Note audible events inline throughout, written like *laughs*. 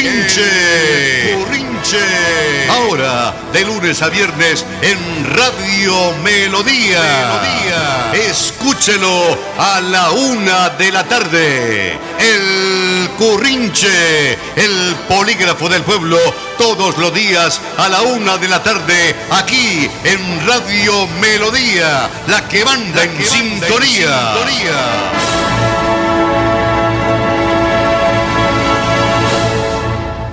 Currinche. Currinche. Ahora, de lunes a viernes en Radio Melodía. Melodía. Escúchelo a la una de la tarde. El Currinche, el polígrafo del pueblo, todos los días a la una de la tarde, aquí en Radio Melodía, la que manda en sintonía.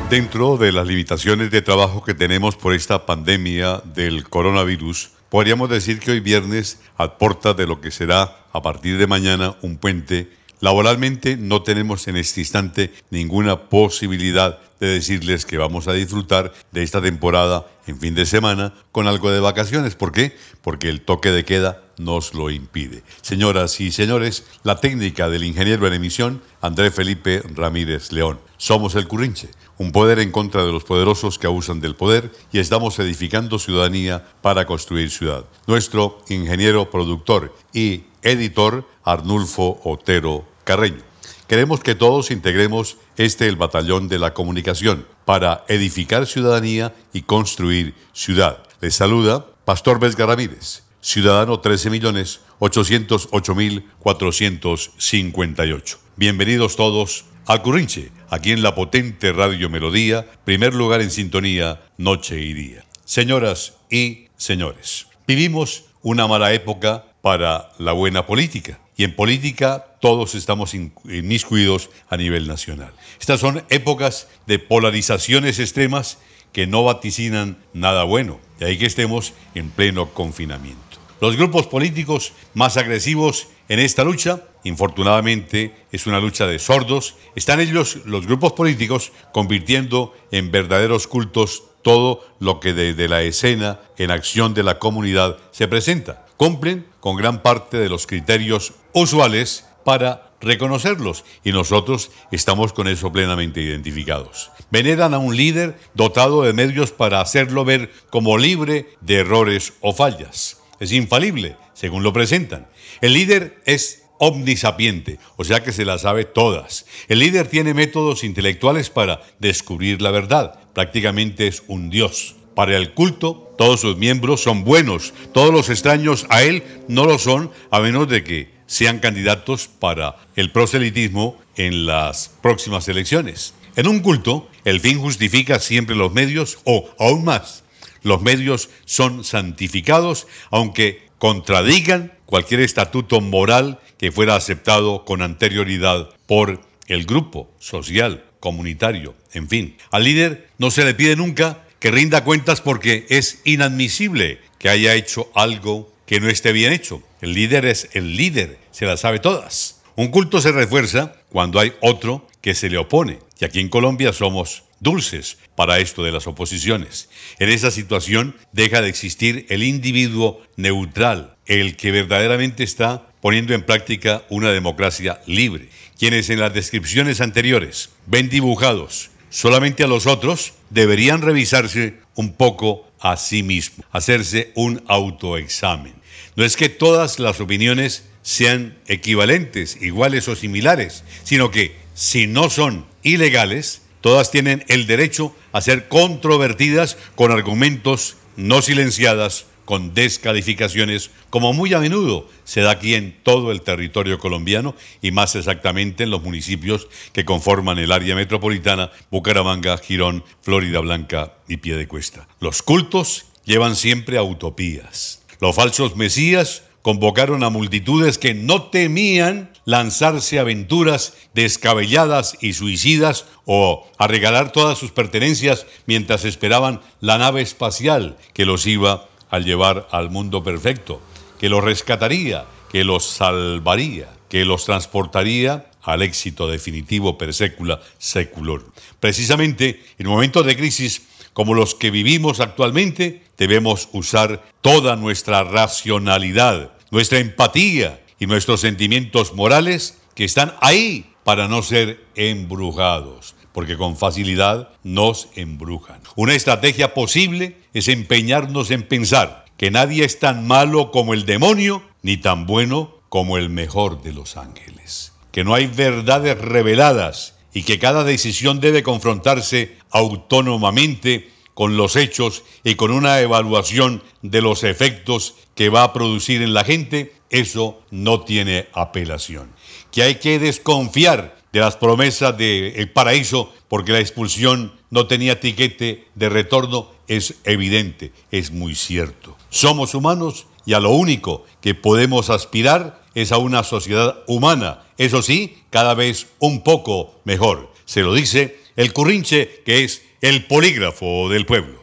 Dentro de las limitaciones de trabajo que tenemos por esta pandemia del coronavirus, podríamos decir que hoy viernes, a puerta de lo que será a partir de mañana un puente, laboralmente no tenemos en este instante ninguna posibilidad de decirles que vamos a disfrutar de esta temporada en fin de semana con algo de vacaciones. ¿Por qué? Porque el toque de queda nos lo impide. Señoras y señores, la técnica del ingeniero en emisión, André Felipe Ramírez León. Somos el Currinche, un poder en contra de los poderosos que abusan del poder y estamos edificando ciudadanía para construir ciudad. Nuestro ingeniero productor y editor, Arnulfo Otero Carreño. Queremos que todos integremos este el batallón de la comunicación para edificar ciudadanía y construir ciudad. Les saluda Pastor Vesga Ramírez, ciudadano 13.008.458. Bienvenidos todos al Currinche, aquí en la potente Radio Melodía, primer lugar en sintonía, noche y día. Señoras y señores, vivimos una mala época para la buena política y en política todos estamos inmiscuidos a nivel nacional. Estas son épocas de polarizaciones extremas que no vaticinan nada bueno, y ahí que estemos en pleno confinamiento. Los grupos políticos más agresivos en esta lucha, infortunadamente, es una lucha de sordos, están ellos, los grupos políticos, convirtiendo en verdaderos cultos todo lo que desde la escena en acción de la comunidad se presenta cumplen con gran parte de los criterios usuales para reconocerlos y nosotros estamos con eso plenamente identificados. Veneran a un líder dotado de medios para hacerlo ver como libre de errores o fallas. Es infalible, según lo presentan. El líder es omnisapiente, o sea que se las sabe todas. El líder tiene métodos intelectuales para descubrir la verdad, prácticamente es un dios. Para el culto, todos sus miembros son buenos, todos los extraños a él no lo son, a menos de que sean candidatos para el proselitismo en las próximas elecciones. En un culto, el fin justifica siempre los medios o, aún más, los medios son santificados, aunque contradigan cualquier estatuto moral que fuera aceptado con anterioridad por el grupo social, comunitario, en fin. Al líder no se le pide nunca que rinda cuentas porque es inadmisible que haya hecho algo que no esté bien hecho. El líder es el líder, se las sabe todas. Un culto se refuerza cuando hay otro que se le opone. Y aquí en Colombia somos dulces para esto de las oposiciones. En esa situación deja de existir el individuo neutral, el que verdaderamente está poniendo en práctica una democracia libre. Quienes en las descripciones anteriores ven dibujados solamente a los otros, deberían revisarse un poco a sí mismos, hacerse un autoexamen. No es que todas las opiniones sean equivalentes, iguales o similares, sino que si no son ilegales, todas tienen el derecho a ser controvertidas con argumentos no silenciadas con descalificaciones, como muy a menudo se da aquí en todo el territorio colombiano y más exactamente en los municipios que conforman el área metropolitana, Bucaramanga, Girón, Florida Blanca y Piedecuesta. Los cultos llevan siempre a utopías. Los falsos mesías convocaron a multitudes que no temían lanzarse aventuras descabelladas y suicidas o a regalar todas sus pertenencias mientras esperaban la nave espacial que los iba al llevar al mundo perfecto, que los rescataría, que los salvaría, que los transportaría al éxito definitivo per secula seculor. Precisamente en momentos de crisis como los que vivimos actualmente, debemos usar toda nuestra racionalidad, nuestra empatía y nuestros sentimientos morales que están ahí para no ser embrujados porque con facilidad nos embrujan. Una estrategia posible es empeñarnos en pensar que nadie es tan malo como el demonio, ni tan bueno como el mejor de los ángeles. Que no hay verdades reveladas y que cada decisión debe confrontarse autónomamente con los hechos y con una evaluación de los efectos que va a producir en la gente, eso no tiene apelación. Que hay que desconfiar de las promesas del paraíso porque la expulsión no tenía tiquete de retorno es evidente, es muy cierto. Somos humanos y a lo único que podemos aspirar es a una sociedad humana, eso sí, cada vez un poco mejor. Se lo dice el currinche que es el polígrafo del pueblo.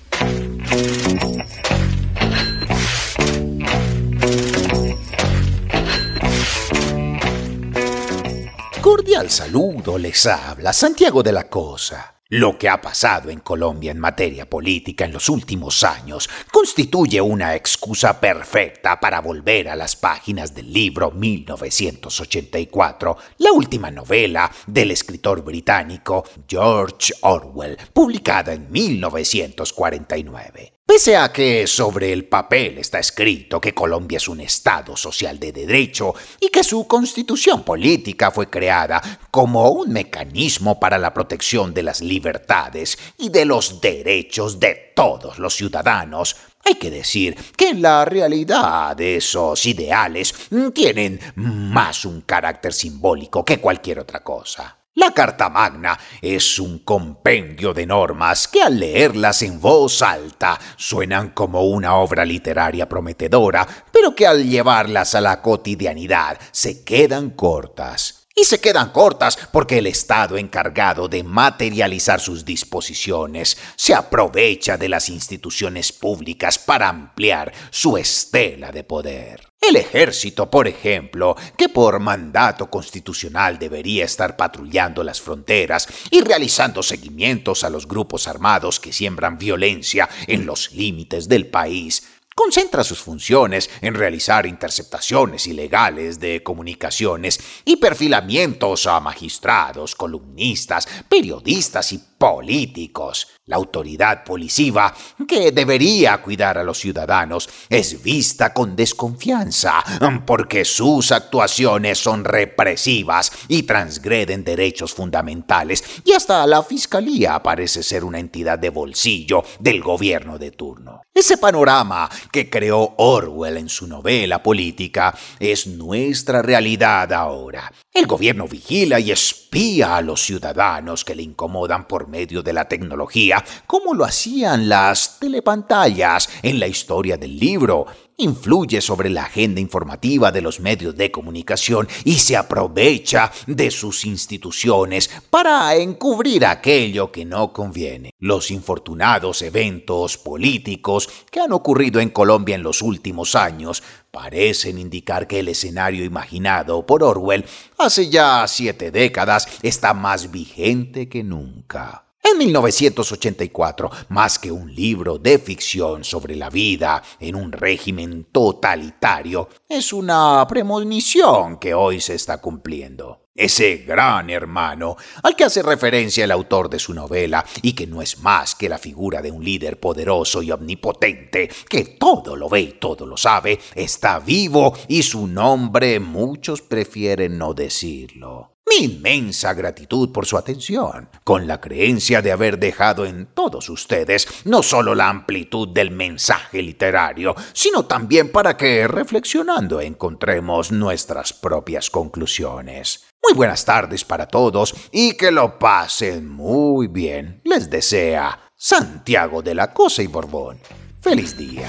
Cordial saludo les habla Santiago de la Cosa. Lo que ha pasado en Colombia en materia política en los últimos años constituye una excusa perfecta para volver a las páginas del libro 1984, la última novela del escritor británico George Orwell, publicada en 1949. Pese a que sobre el papel está escrito que Colombia es un Estado social de derecho y que su constitución política fue creada como un mecanismo para la protección de las libertades y de los derechos de todos los ciudadanos, hay que decir que en la realidad esos ideales tienen más un carácter simbólico que cualquier otra cosa. La Carta Magna es un compendio de normas que al leerlas en voz alta suenan como una obra literaria prometedora, pero que al llevarlas a la cotidianidad se quedan cortas. Y se quedan cortas porque el Estado encargado de materializar sus disposiciones se aprovecha de las instituciones públicas para ampliar su estela de poder. El ejército, por ejemplo, que por mandato constitucional debería estar patrullando las fronteras y realizando seguimientos a los grupos armados que siembran violencia en los límites del país, concentra sus funciones en realizar interceptaciones ilegales de comunicaciones y perfilamientos a magistrados, columnistas, periodistas y políticos. La autoridad policiva, que debería cuidar a los ciudadanos, es vista con desconfianza porque sus actuaciones son represivas y transgreden derechos fundamentales y hasta la fiscalía parece ser una entidad de bolsillo del gobierno de turno. Ese panorama que creó Orwell en su novela política es nuestra realidad ahora. El gobierno vigila y espía a los ciudadanos que le incomodan por medio de la tecnología, como lo hacían las telepantallas en la historia del libro. Influye sobre la agenda informativa de los medios de comunicación y se aprovecha de sus instituciones para encubrir aquello que no conviene. Los infortunados eventos políticos que han ocurrido en Colombia en los últimos años parecen indicar que el escenario imaginado por Orwell hace ya siete décadas está más vigente que nunca. En 1984, más que un libro de ficción sobre la vida en un régimen totalitario, es una premonición que hoy se está cumpliendo. Ese gran hermano al que hace referencia el autor de su novela y que no es más que la figura de un líder poderoso y omnipotente que todo lo ve y todo lo sabe, está vivo y su nombre muchos prefieren no decirlo mi inmensa gratitud por su atención, con la creencia de haber dejado en todos ustedes no solo la amplitud del mensaje literario, sino también para que, reflexionando, encontremos nuestras propias conclusiones. Muy buenas tardes para todos y que lo pasen muy bien. Les desea Santiago de la Cosa y Borbón. Feliz día.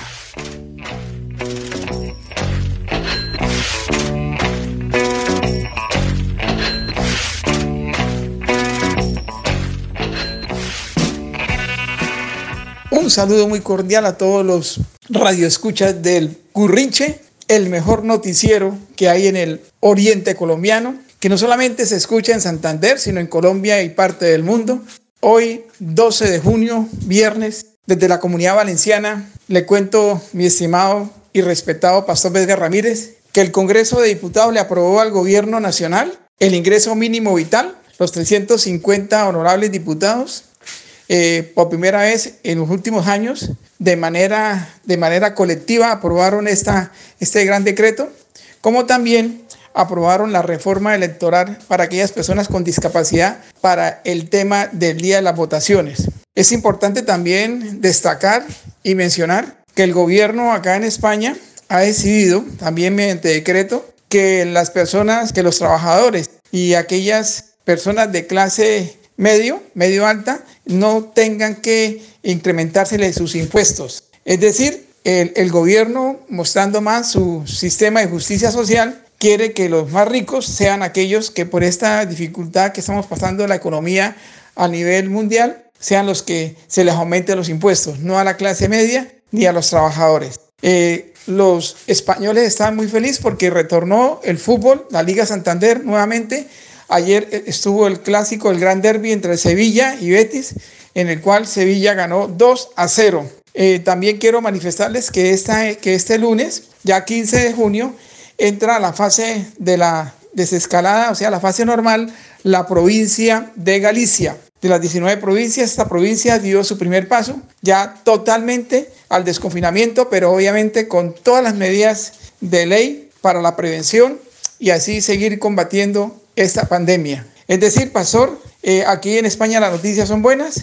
Un saludo muy cordial a todos los radioescuchas del Currinche, el mejor noticiero que hay en el oriente colombiano, que no solamente se escucha en Santander, sino en Colombia y parte del mundo. Hoy, 12 de junio, viernes, desde la comunidad valenciana, le cuento, mi estimado y respetado Pastor Vedga Ramírez, que el Congreso de Diputados le aprobó al Gobierno Nacional el ingreso mínimo vital, los 350 honorables diputados eh, por primera vez en los últimos años, de manera, de manera colectiva, aprobaron esta, este gran decreto, como también aprobaron la reforma electoral para aquellas personas con discapacidad para el tema del día de las votaciones. Es importante también destacar y mencionar que el gobierno acá en España ha decidido, también mediante decreto, que las personas, que los trabajadores y aquellas personas de clase medio, medio alta, no tengan que incrementársele sus impuestos. Es decir, el, el, gobierno, mostrando más su sistema de justicia social, quiere que los más ricos sean aquellos que por esta dificultad que estamos pasando en la economía a nivel mundial, sean los que se les aumente los impuestos, no a la clase media ni a los trabajadores. Eh, los españoles están muy felices porque retornó el fútbol, la Liga Santander nuevamente. Ayer eh, estuvo el clásico, el gran derby entre Sevilla y Betis, en el cual Sevilla ganó 2 a 0. Eh, también quiero manifestarles que, esta, que este lunes, ya 15 de junio, entra a la fase de la desescalada, o sea, la fase normal, la provincia de Galicia. De las 19 provincias, esta provincia dio su primer paso, ya totalmente al desconfinamiento, pero obviamente con todas las medidas de ley para la prevención y así seguir combatiendo esta pandemia. Es decir, Pastor, eh, aquí en España las noticias son buenas,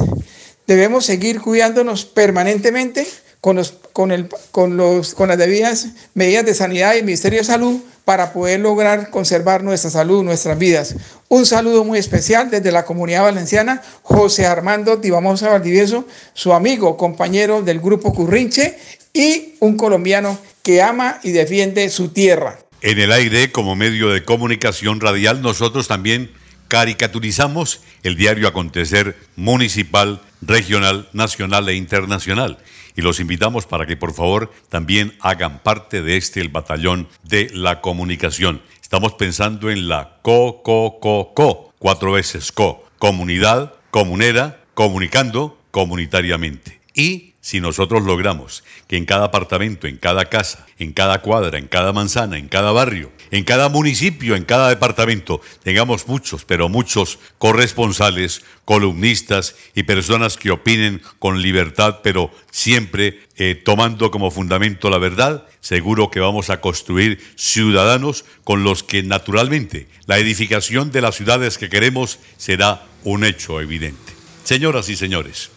debemos seguir cuidándonos permanentemente con, los, con, el, con, los, con las debidas medidas de sanidad y Ministerio de Salud para poder lograr conservar nuestra salud, nuestras vidas. Un saludo muy especial desde la comunidad valenciana, José Armando Tibamosa Valdivieso, su amigo, compañero del grupo Currinche y un colombiano que ama y defiende su tierra. En el aire, como medio de comunicación radial, nosotros también caricaturizamos el diario acontecer municipal, regional, nacional e internacional y los invitamos para que por favor también hagan parte de este el batallón de la comunicación. Estamos pensando en la co, co, co, co, cuatro veces co, comunidad, comunera, comunicando comunitariamente. Y si nosotros logramos que en cada apartamento, en cada casa, en cada cuadra, en cada manzana, en cada barrio, en cada municipio, en cada departamento, tengamos muchos, pero muchos corresponsales, columnistas y personas que opinen con libertad, pero siempre eh, tomando como fundamento la verdad, seguro que vamos a construir ciudadanos con los que naturalmente la edificación de las ciudades que queremos será un hecho evidente. Señoras y señores,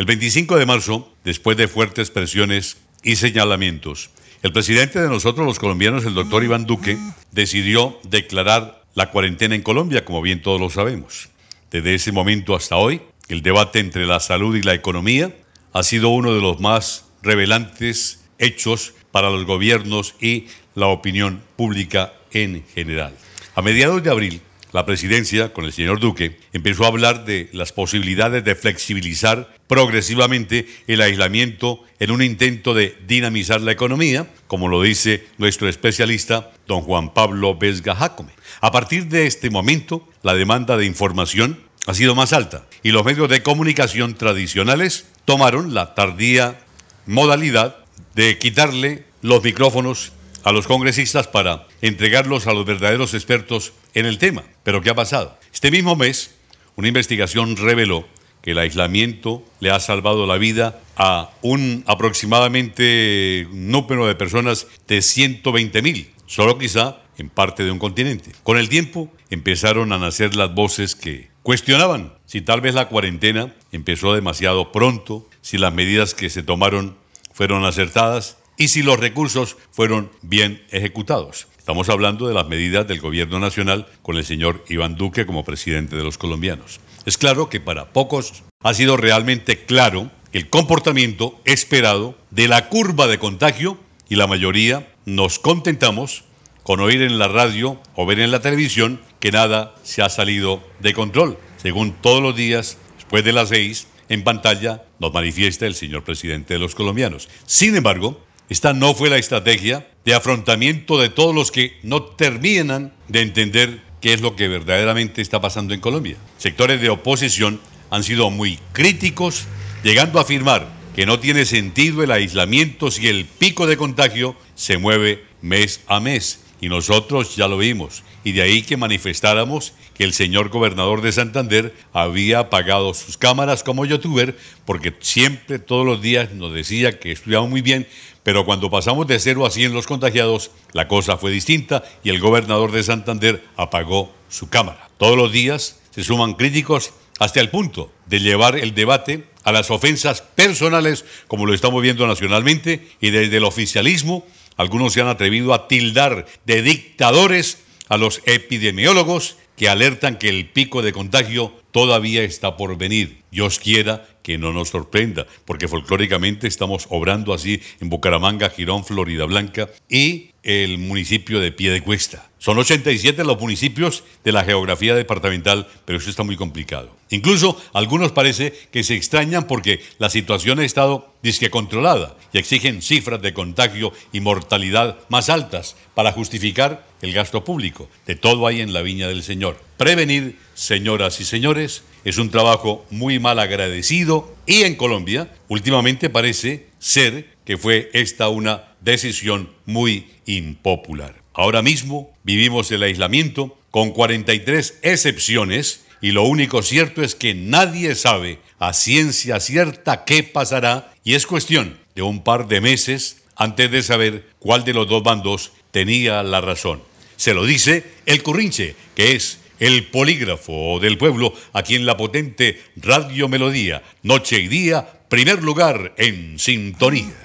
el 25 de marzo, después de fuertes presiones y señalamientos, el presidente de nosotros los colombianos, el doctor Iván Duque, decidió declarar la cuarentena en Colombia, como bien todos lo sabemos. Desde ese momento hasta hoy, el debate entre la salud y la economía ha sido uno de los más revelantes hechos para los gobiernos y la opinión pública en general. A mediados de abril, la presidencia, con el señor Duque, empezó a hablar de las posibilidades de flexibilizar progresivamente el aislamiento en un intento de dinamizar la economía, como lo dice nuestro especialista, don Juan Pablo Vesga Jacome. A partir de este momento, la demanda de información ha sido más alta y los medios de comunicación tradicionales tomaron la tardía modalidad de quitarle los micrófonos a los congresistas para entregarlos a los verdaderos expertos en el tema. Pero ¿qué ha pasado? Este mismo mes, una investigación reveló que el aislamiento le ha salvado la vida a un aproximadamente número de personas de 120 mil, solo quizá en parte de un continente. Con el tiempo empezaron a nacer las voces que cuestionaban si tal vez la cuarentena empezó demasiado pronto, si las medidas que se tomaron fueron acertadas y si los recursos fueron bien ejecutados. Estamos hablando de las medidas del gobierno nacional con el señor Iván Duque como presidente de los colombianos. Es claro que para pocos ha sido realmente claro el comportamiento esperado de la curva de contagio y la mayoría nos contentamos con oír en la radio o ver en la televisión que nada se ha salido de control. Según todos los días, después de las seis, en pantalla nos manifiesta el señor presidente de los colombianos. Sin embargo, esta no fue la estrategia de afrontamiento de todos los que no terminan de entender qué es lo que verdaderamente está pasando en Colombia. Sectores de oposición han sido muy críticos, llegando a afirmar que no tiene sentido el aislamiento si el pico de contagio se mueve mes a mes. Y nosotros ya lo vimos. Y de ahí que manifestáramos que el señor gobernador de Santander había apagado sus cámaras como youtuber porque siempre, todos los días nos decía que estudiaba muy bien, Pero cuando pasamos de 0 a 100 los contagiados, la cosa fue distinta y el gobernador de Santander apagó su cámara. Todos los días se suman críticos hasta el punto de llevar el debate a las ofensas personales, como lo estamos viendo nacionalmente, y desde el oficialismo algunos se han atrevido a tildar de dictadores a los epidemiólogos que alertan que el pico de contagio todavía está por venir. Dios quiera que no nos sorprenda, porque folclóricamente estamos obrando así en Bucaramanga, Girón, Florida Blanca y el municipio de Piedecuesta. Son 87 los municipios de la geografía departamental, pero eso está muy complicado. Incluso algunos parece que se extrañan porque la situación ha estado disque controlada y exigen cifras de contagio y mortalidad más altas para justificar el gasto público. De todo hay en la viña del Señor. Prevenir, señoras y señores, es un trabajo muy mal agradecido y en Colombia últimamente parece ser que fue esta una decisión muy impopular. Ahora mismo vivimos el aislamiento con 43 excepciones y lo único cierto es que nadie sabe a ciencia cierta qué pasará y es cuestión de un par de meses antes de saber cuál de los dos bandos tenía la razón. Se lo dice el Currinche, que es el polígrafo del pueblo aquí en la potente Radio Melodía, noche y día, primer lugar en sintonía.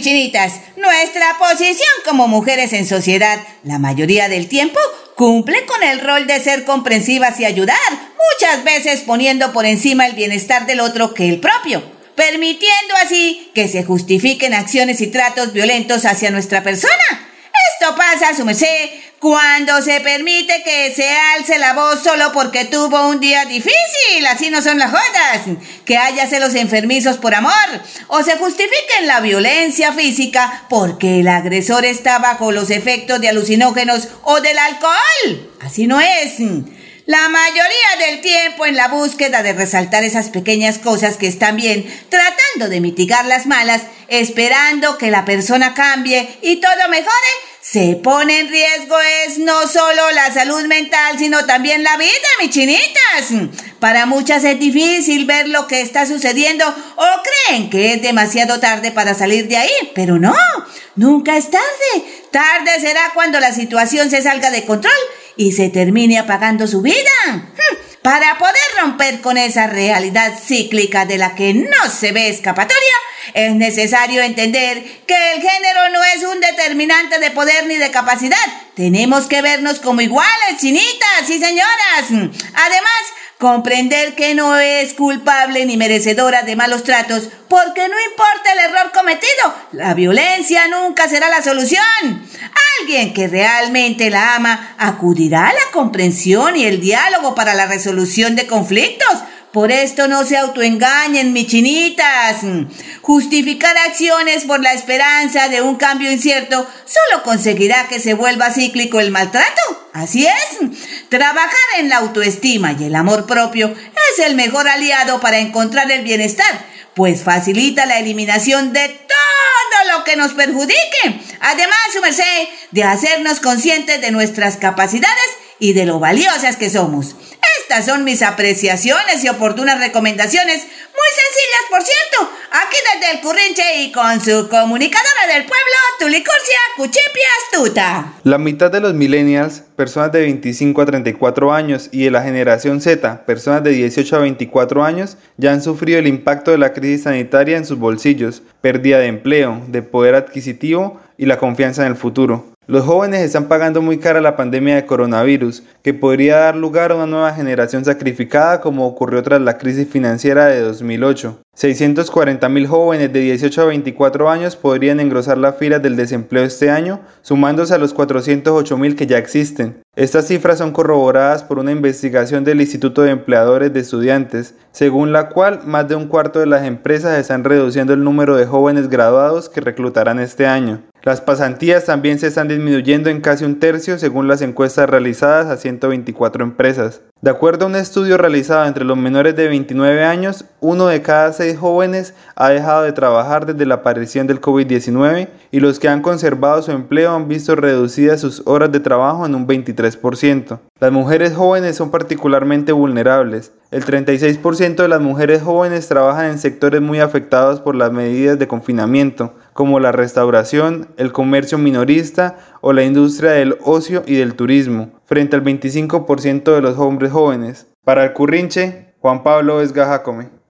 Chinitas, nuestra posición como mujeres en sociedad, la mayoría del tiempo, cumple con el rol de ser comprensivas y ayudar, muchas veces poniendo por encima el bienestar del otro que el propio, permitiendo así que se justifiquen acciones y tratos violentos hacia nuestra persona. Esto pasa, su merced, cuando se permite que se alce la voz solo porque tuvo un día difícil, así no son las jodas, que haya celos enfermizos por amor, o se justifiquen la violencia física porque el agresor está bajo los efectos de alucinógenos o del alcohol. Así no es. La mayoría del tiempo en la búsqueda de resaltar esas pequeñas cosas que están bien, tratando de mitigar las malas, esperando que la persona cambie y todo mejore, se pone en riesgo es no solo la salud mental, sino también la vida, mis chinitas. Para muchas es difícil ver lo que está sucediendo o creen que es demasiado tarde para salir de ahí, pero no, nunca es tarde. Tarde será cuando la situación se salga de control y se termine apagando su vida. Para poder romper con esa realidad cíclica de la que no se ve escapatoria, es necesario entender que el género no es un determinante de poder ni de capacidad. Tenemos que vernos como iguales, chinitas y señoras. Además, comprender que no es culpable ni merecedora de malos tratos, porque no importa el error cometido, la violencia nunca será la solución. Alguien que realmente la ama acudirá a la comprensión y el diálogo para la resolución de conflictos, por esto no se autoengañen, mis chinitas. Justificar acciones por la esperanza de un cambio incierto solo conseguirá que se vuelva cíclico el maltrato. Así es. Trabajar en la autoestima y el amor propio es el mejor aliado para encontrar el bienestar, pues facilita la eliminación de todo lo que nos perjudique. Además, su merced, de hacernos conscientes de nuestras capacidades y de lo valiosas que somos. Estas son mis apreciaciones y oportunas recomendaciones, muy sencillas, por cierto, aquí desde el Currinche y con su comunicadora del pueblo, Tulicurcia Cuchipia Astuta. La mitad de los millennials, personas de 25 a 34 años, y de la generación Z, personas de 18 a 24 años, ya han sufrido el impacto de la crisis sanitaria en sus bolsillos, pérdida de empleo, de poder adquisitivo y la confianza en el futuro. Los jóvenes están pagando muy cara la pandemia de coronavirus, que podría dar lugar a una nueva generación sacrificada como ocurrió tras la crisis financiera de 2008. 640.000 jóvenes de 18 a 24 años podrían engrosar las filas del desempleo este año, sumándose a los 408.000 que ya existen. Estas cifras son corroboradas por una investigación del Instituto de Empleadores de Estudiantes, según la cual más de un cuarto de las empresas están reduciendo el número de jóvenes graduados que reclutarán este año. Las pasantías también se están disminuyendo en casi un tercio según las encuestas realizadas a 124 empresas. De acuerdo a un estudio realizado entre los menores de 29 años, uno de cada seis jóvenes ha dejado de trabajar desde la aparición del COVID-19 y los que han conservado su empleo han visto reducidas sus horas de trabajo en un 23%. Las mujeres jóvenes son particularmente vulnerables. El 36% de las mujeres jóvenes trabajan en sectores muy afectados por las medidas de confinamiento, como la restauración, el comercio minorista o la industria del ocio y del turismo frente al 25% de los hombres jóvenes. Para el Currinche, Juan Pablo Esgajacome. El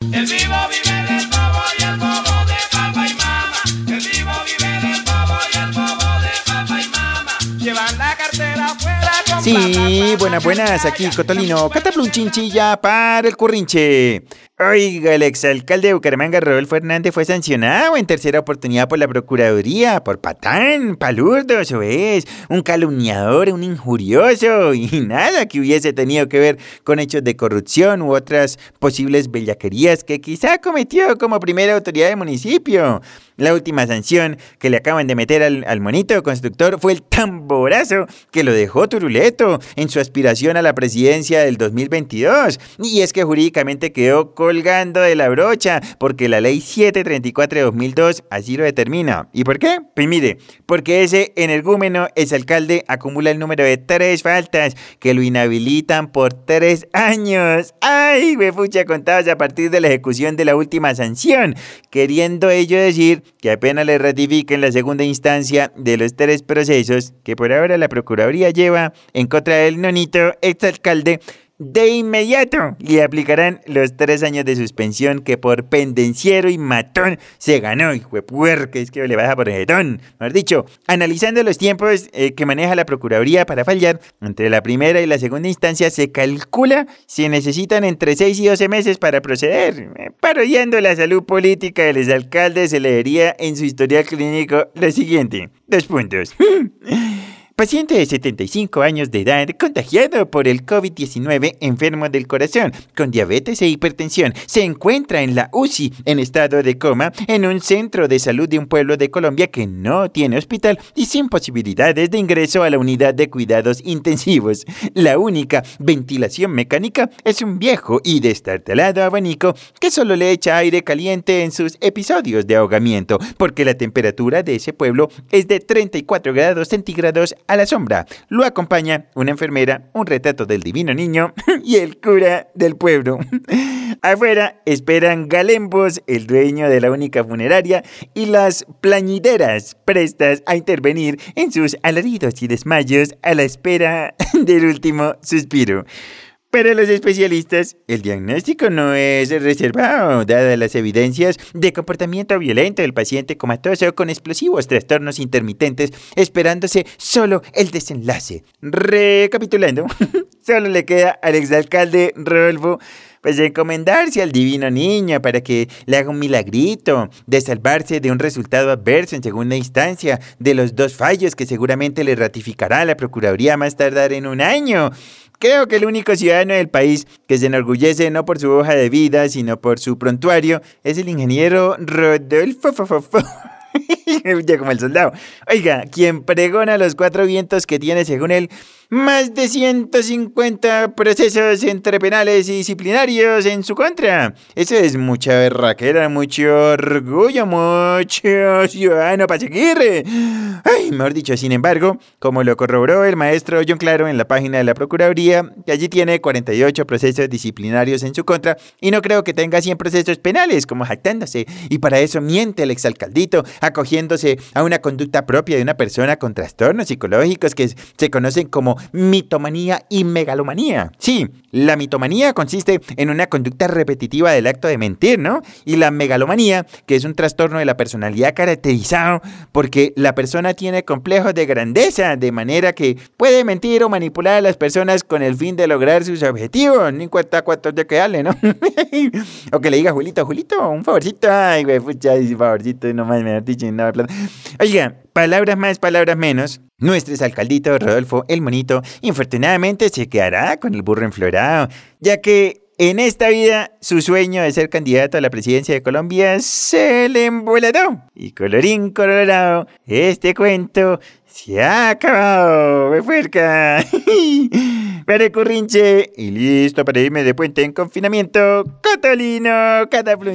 Sí, buenas, buenas. Aquí Cotolino, cataplum chinchilla para el Currinche. Oiga, el exalcalde de Bucaramanga, Rodolfo Hernández, fue sancionado en tercera oportunidad por la Procuraduría, por patán, palurdo, eso es, un calumniador, un injurioso y *laughs* nada que hubiese tenido que ver con hechos de corrupción u otras posibles bellaquerías que quizá cometió como primera autoridad del municipio. La última sanción que le acaban de meter al, al monito constructor fue el tamborazo que lo dejó turuleto en su aspiración a la presidencia del 2022. Y es que jurídicamente quedó colgando de la brocha, porque la ley 734 de 2002 así lo determina. ¿Y por qué? Pues mire, porque ese energúmeno, ese alcalde, acumula el número de tres faltas que lo inhabilitan por tres años. ¡Ay, pucha contados a partir de la ejecución de la última sanción! Queriendo ello decir que apenas le ratifiquen la segunda instancia de los tres procesos que por ahora la Procuraduría lleva en contra del nonito exalcalde, de inmediato le aplicarán los tres años de suspensión que por pendenciero y matón se ganó. Hijo de puerca, es que le baja por jetón. Mejor dicho, analizando los tiempos eh, que maneja la Procuraduría para fallar, entre la primera y la segunda instancia se calcula si necesitan entre 6 y 12 meses para proceder. Eh, parodiando la salud política de los alcaldes, se leería en su historial clínico lo siguiente. Dos puntos. *laughs* Paciente de 75 años de edad contagiado por el COVID-19, enfermo del corazón, con diabetes e hipertensión, se encuentra en la UCI en estado de coma en un centro de salud de un pueblo de Colombia que no tiene hospital y sin posibilidades de ingreso a la unidad de cuidados intensivos. La única ventilación mecánica es un viejo y destartalado abanico que solo le echa aire caliente en sus episodios de ahogamiento, porque la temperatura de ese pueblo es de 34 grados centígrados a la sombra. Lo acompaña una enfermera, un retrato del divino niño *laughs* y el cura del pueblo. *laughs* Afuera esperan Galembos, el dueño de la única funeraria, y las plañideras prestas a intervenir en sus alaridos y desmayos a la espera *laughs* del último suspiro. Para los especialistas, el diagnóstico no es reservado, dadas las evidencias de comportamiento violento del paciente comatoso con explosivos trastornos intermitentes, esperándose solo el desenlace. Recapitulando, *laughs* solo le queda al exalcalde Rodolfo pues encomendarse al divino niño para que le haga un milagrito de salvarse de un resultado adverso en segunda instancia de los dos fallos que seguramente le ratificará la Procuraduría más tardar en un año. Creo que el único ciudadano del país que se enorgullece no por su hoja de vida, sino por su prontuario, es el ingeniero Rodolfo *laughs* *laughs* ya como el soldado. Oiga, quien pregona los cuatro vientos que tiene, según él, más de 150 procesos entre penales y disciplinarios en su contra. Eso es mucha berraquera, mucho orgullo, mucho ciudadano para seguir. Ay, mejor dicho, sin embargo, como lo corroboró el maestro John Claro en la página de la Procuraduría, que allí tiene 48 procesos disciplinarios en su contra y no creo que tenga 100 procesos penales, como jactándose. Y para eso miente el exalcaldito, a una conducta propia de una persona con trastornos psicológicos que se conocen como mitomanía y megalomanía. Sí, La mitomanía consiste en una conducta repetitiva del acto de mentir, ¿no? Y la megalomanía, que es un trastorno de la personalidad caracterizado porque la persona tiene complejos de grandeza, de manera que puede mentir o manipular a las personas con el fin de lograr sus objetivos. No importa cuántos de que dale, ¿no? *laughs* o que le diga, Julito, Julito, un favorcito. Ay, güey, pucha, favorcito, nomás me ha dicho nada. Oiga, palabras más, palabras menos. Nuestro alcaldito Rodolfo el Monito, infortunadamente se quedará con el burro enflorado, ya que en esta vida su sueño de ser candidato a la presidencia de Colombia se le emboladó. Y colorín colorado, este cuento se ha acabado, me fuerca. *laughs* para y listo para irme de puente en confinamiento, Cotolino, Cataplum